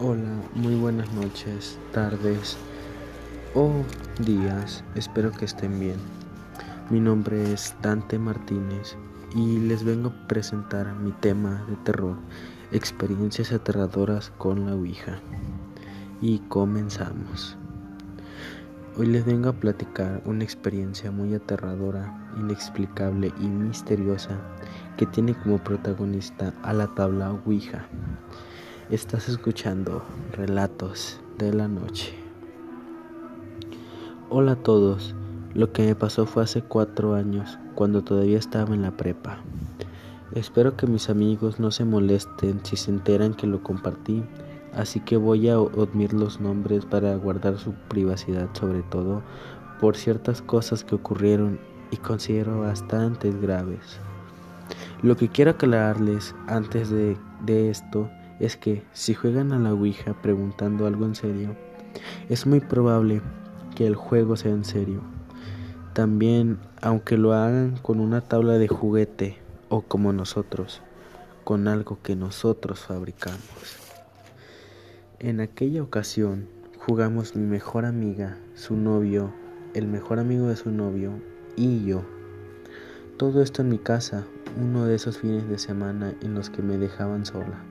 Hola, muy buenas noches, tardes o días. Espero que estén bien. Mi nombre es Dante Martínez y les vengo a presentar mi tema de terror, experiencias aterradoras con la Ouija. Y comenzamos. Hoy les vengo a platicar una experiencia muy aterradora, inexplicable y misteriosa que tiene como protagonista a la tabla Ouija. Estás escuchando Relatos de la Noche. Hola a todos. Lo que me pasó fue hace cuatro años, cuando todavía estaba en la prepa. Espero que mis amigos no se molesten si se enteran que lo compartí, así que voy a omitir los nombres para guardar su privacidad, sobre todo por ciertas cosas que ocurrieron y considero bastante graves. Lo que quiero aclararles antes de, de esto es que si juegan a la Ouija preguntando algo en serio, es muy probable que el juego sea en serio. También, aunque lo hagan con una tabla de juguete o como nosotros, con algo que nosotros fabricamos. En aquella ocasión jugamos mi mejor amiga, su novio, el mejor amigo de su novio y yo. Todo esto en mi casa, uno de esos fines de semana en los que me dejaban sola.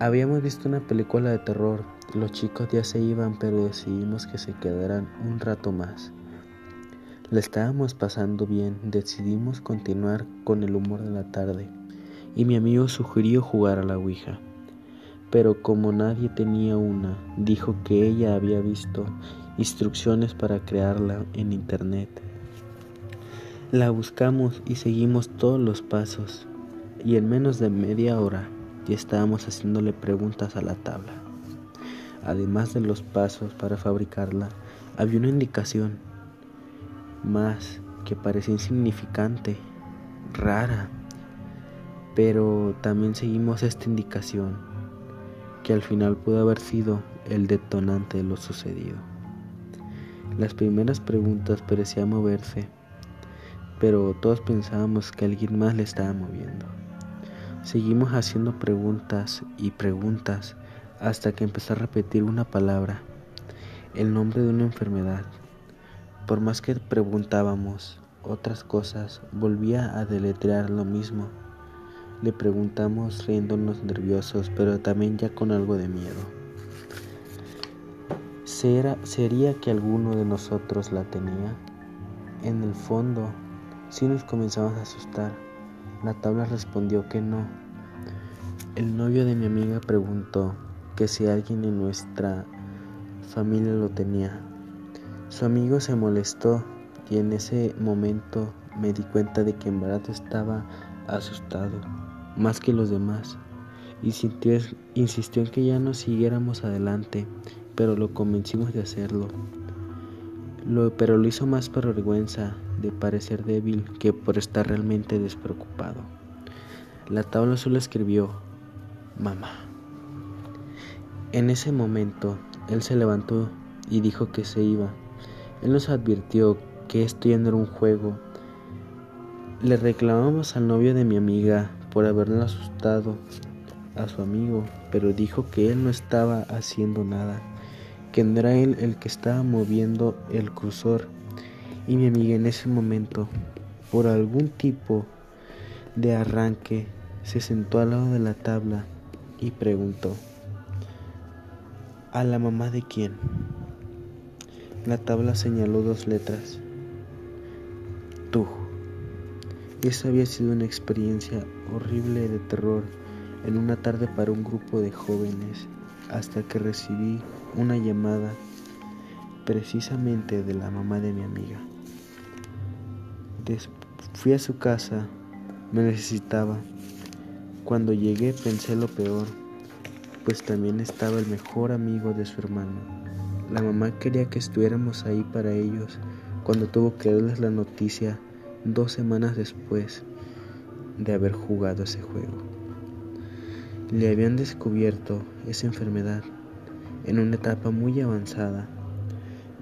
Habíamos visto una película de terror, los chicos ya se iban, pero decidimos que se quedaran un rato más. Le estábamos pasando bien, decidimos continuar con el humor de la tarde, y mi amigo sugirió jugar a la Ouija. Pero como nadie tenía una, dijo que ella había visto instrucciones para crearla en internet. La buscamos y seguimos todos los pasos, y en menos de media hora y estábamos haciéndole preguntas a la tabla. Además de los pasos para fabricarla, había una indicación más que parecía insignificante, rara, pero también seguimos esta indicación que al final pudo haber sido el detonante de lo sucedido. Las primeras preguntas parecían moverse, pero todos pensábamos que alguien más le estaba moviendo. Seguimos haciendo preguntas y preguntas hasta que empezó a repetir una palabra, el nombre de una enfermedad. Por más que preguntábamos otras cosas, volvía a deletrear lo mismo. Le preguntamos riéndonos nerviosos, pero también ya con algo de miedo. ¿Sería que alguno de nosotros la tenía? En el fondo, sí nos comenzamos a asustar la tabla respondió que no. El novio de mi amiga preguntó que si alguien en nuestra familia lo tenía. Su amigo se molestó y en ese momento me di cuenta de que en verdad estaba asustado, más que los demás, y insistió en que ya no siguiéramos adelante, pero lo convencimos de hacerlo. Pero lo hizo más por vergüenza de parecer débil que por estar realmente despreocupado. La tabla solo escribió mamá. En ese momento, él se levantó y dijo que se iba. Él nos advirtió que esto ya no era un juego. Le reclamamos al novio de mi amiga por haberle asustado a su amigo, pero dijo que él no estaba haciendo nada, era él el que estaba moviendo el cursor y mi amiga en ese momento, por algún tipo de arranque, se sentó al lado de la tabla y preguntó, ¿a la mamá de quién? La tabla señaló dos letras, tú. Esa había sido una experiencia horrible de terror en una tarde para un grupo de jóvenes hasta que recibí una llamada precisamente de la mamá de mi amiga fui a su casa, me necesitaba. Cuando llegué pensé lo peor, pues también estaba el mejor amigo de su hermano. La mamá quería que estuviéramos ahí para ellos cuando tuvo que darles la noticia dos semanas después de haber jugado ese juego. Le habían descubierto esa enfermedad en una etapa muy avanzada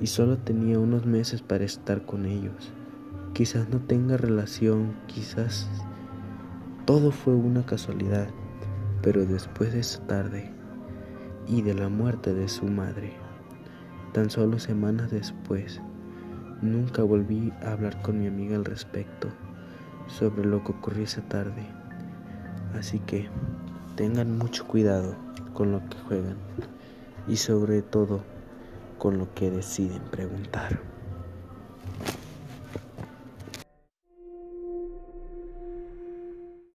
y solo tenía unos meses para estar con ellos. Quizás no tenga relación, quizás todo fue una casualidad, pero después de esa tarde y de la muerte de su madre. Tan solo semanas después, nunca volví a hablar con mi amiga al respecto sobre lo que ocurrió esa tarde. Así que tengan mucho cuidado con lo que juegan y sobre todo con lo que deciden preguntar.